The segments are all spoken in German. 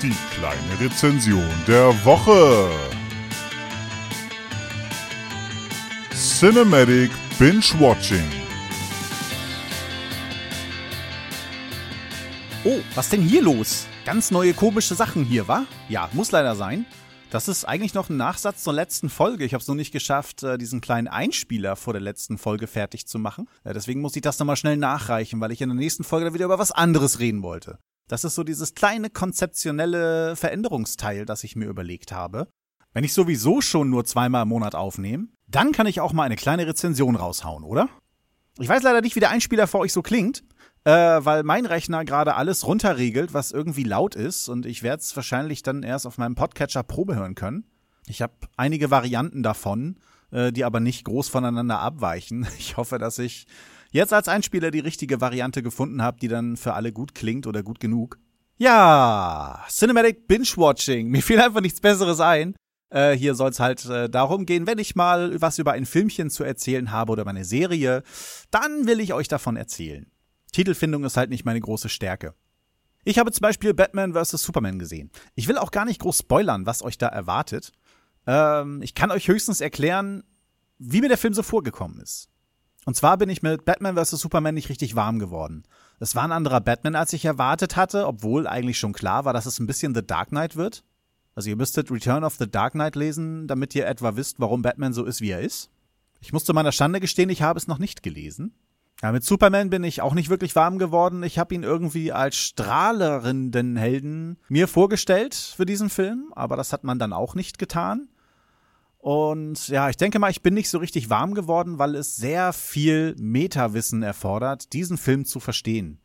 Die kleine Rezension der Woche. Cinematic Binge Watching. Oh, was denn hier los? Ganz neue komische Sachen hier, wa? Ja, muss leider sein. Das ist eigentlich noch ein Nachsatz zur letzten Folge. Ich habe es nur nicht geschafft, äh, diesen kleinen Einspieler vor der letzten Folge fertig zu machen. Deswegen muss ich das nochmal schnell nachreichen, weil ich in der nächsten Folge wieder über was anderes reden wollte. Das ist so dieses kleine konzeptionelle Veränderungsteil, das ich mir überlegt habe. Wenn ich sowieso schon nur zweimal im Monat aufnehme, dann kann ich auch mal eine kleine Rezension raushauen, oder? Ich weiß leider nicht, wie der Einspieler für euch so klingt äh, weil mein Rechner gerade alles runterregelt, was irgendwie laut ist und ich werde es wahrscheinlich dann erst auf meinem Podcatcher Probe hören können. Ich habe einige Varianten davon, äh, die aber nicht groß voneinander abweichen. Ich hoffe, dass ich jetzt als Einspieler die richtige Variante gefunden habe, die dann für alle gut klingt oder gut genug. Ja, Cinematic Binge-Watching. Mir fiel einfach nichts Besseres ein. Äh, hier soll es halt äh, darum gehen, wenn ich mal was über ein Filmchen zu erzählen habe oder meine Serie, dann will ich euch davon erzählen. Titelfindung ist halt nicht meine große Stärke. Ich habe zum Beispiel Batman vs. Superman gesehen. Ich will auch gar nicht groß spoilern, was euch da erwartet. Ähm, ich kann euch höchstens erklären, wie mir der Film so vorgekommen ist. Und zwar bin ich mit Batman vs. Superman nicht richtig warm geworden. Es war ein anderer Batman, als ich erwartet hatte, obwohl eigentlich schon klar war, dass es ein bisschen The Dark Knight wird. Also ihr müsstet Return of the Dark Knight lesen, damit ihr etwa wisst, warum Batman so ist, wie er ist. Ich muss zu meiner Schande gestehen, ich habe es noch nicht gelesen. Ja, mit Superman bin ich auch nicht wirklich warm geworden. Ich habe ihn irgendwie als strahlerenden Helden mir vorgestellt für diesen Film, aber das hat man dann auch nicht getan. Und ja, ich denke mal, ich bin nicht so richtig warm geworden, weil es sehr viel Metawissen erfordert, diesen Film zu verstehen.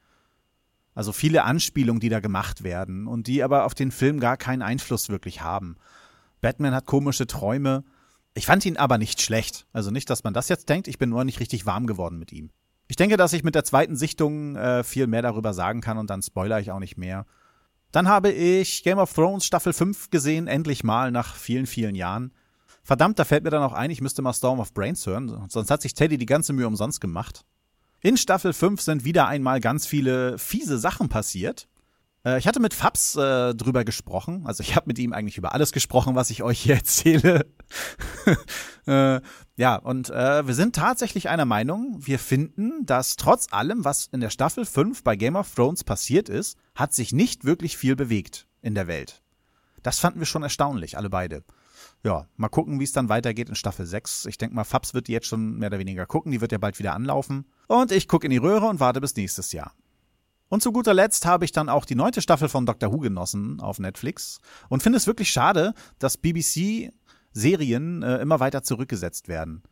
Also viele Anspielungen, die da gemacht werden und die aber auf den Film gar keinen Einfluss wirklich haben. Batman hat komische Träume. Ich fand ihn aber nicht schlecht. Also nicht, dass man das jetzt denkt, ich bin nur nicht richtig warm geworden mit ihm. Ich denke, dass ich mit der zweiten Sichtung äh, viel mehr darüber sagen kann und dann spoiler ich auch nicht mehr. Dann habe ich Game of Thrones Staffel 5 gesehen, endlich mal nach vielen, vielen Jahren. Verdammt, da fällt mir dann auch ein, ich müsste mal Storm of Brains hören, sonst hat sich Teddy die ganze Mühe umsonst gemacht. In Staffel 5 sind wieder einmal ganz viele fiese Sachen passiert. Äh, ich hatte mit Fabs äh, drüber gesprochen. Also ich habe mit ihm eigentlich über alles gesprochen, was ich euch hier erzähle. äh, ja, und äh, wir sind tatsächlich einer Meinung. Wir finden, dass trotz allem, was in der Staffel 5 bei Game of Thrones passiert ist, hat sich nicht wirklich viel bewegt in der Welt. Das fanden wir schon erstaunlich, alle beide. Ja, mal gucken, wie es dann weitergeht in Staffel 6. Ich denke mal, Fabs wird die jetzt schon mehr oder weniger gucken. Die wird ja bald wieder anlaufen. Und ich gucke in die Röhre und warte bis nächstes Jahr. Und zu guter Letzt habe ich dann auch die neunte Staffel von Doctor Who genossen auf Netflix und finde es wirklich schade, dass BBC-Serien äh, immer weiter zurückgesetzt werden.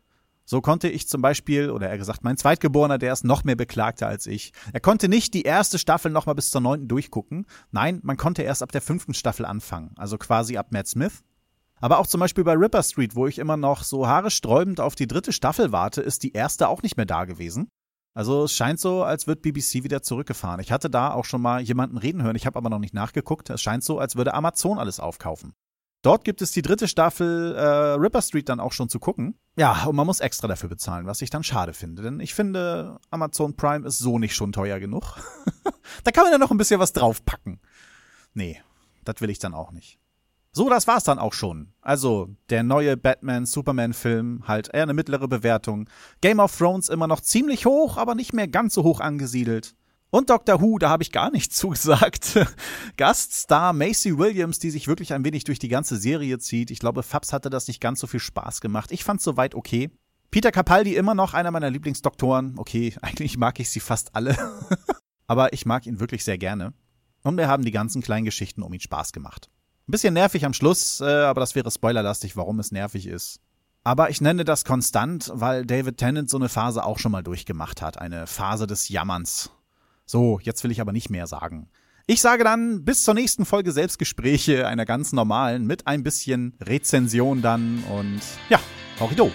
So konnte ich zum Beispiel, oder eher gesagt, mein Zweitgeborener, der ist noch mehr beklagter als ich. Er konnte nicht die erste Staffel nochmal bis zur neunten durchgucken. Nein, man konnte erst ab der fünften Staffel anfangen, also quasi ab Matt Smith. Aber auch zum Beispiel bei Ripper Street, wo ich immer noch so haaresträubend auf die dritte Staffel warte, ist die erste auch nicht mehr da gewesen. Also es scheint so, als wird BBC wieder zurückgefahren. Ich hatte da auch schon mal jemanden reden hören, ich habe aber noch nicht nachgeguckt. Es scheint so, als würde Amazon alles aufkaufen. Dort gibt es die dritte Staffel äh, Ripper Street dann auch schon zu gucken. Ja, und man muss extra dafür bezahlen, was ich dann schade finde. Denn ich finde, Amazon Prime ist so nicht schon teuer genug. da kann man ja noch ein bisschen was draufpacken. Nee, das will ich dann auch nicht. So, das war's dann auch schon. Also, der neue Batman-Superman-Film, halt eher eine mittlere Bewertung. Game of Thrones immer noch ziemlich hoch, aber nicht mehr ganz so hoch angesiedelt. Und Doctor Who, da habe ich gar nichts zugesagt. Gaststar Macy Williams, die sich wirklich ein wenig durch die ganze Serie zieht. Ich glaube, Fabs hatte das nicht ganz so viel Spaß gemacht. Ich fand's soweit okay. Peter Capaldi immer noch einer meiner Lieblingsdoktoren. Okay, eigentlich mag ich sie fast alle. aber ich mag ihn wirklich sehr gerne. Und wir haben die ganzen kleinen Geschichten um ihn Spaß gemacht. Ein bisschen nervig am Schluss, äh, aber das wäre spoilerlastig, warum es nervig ist. Aber ich nenne das konstant, weil David Tennant so eine Phase auch schon mal durchgemacht hat. Eine Phase des Jammerns. So, jetzt will ich aber nicht mehr sagen. Ich sage dann bis zur nächsten Folge Selbstgespräche, einer ganz normalen, mit ein bisschen Rezension dann und ja, Horrido.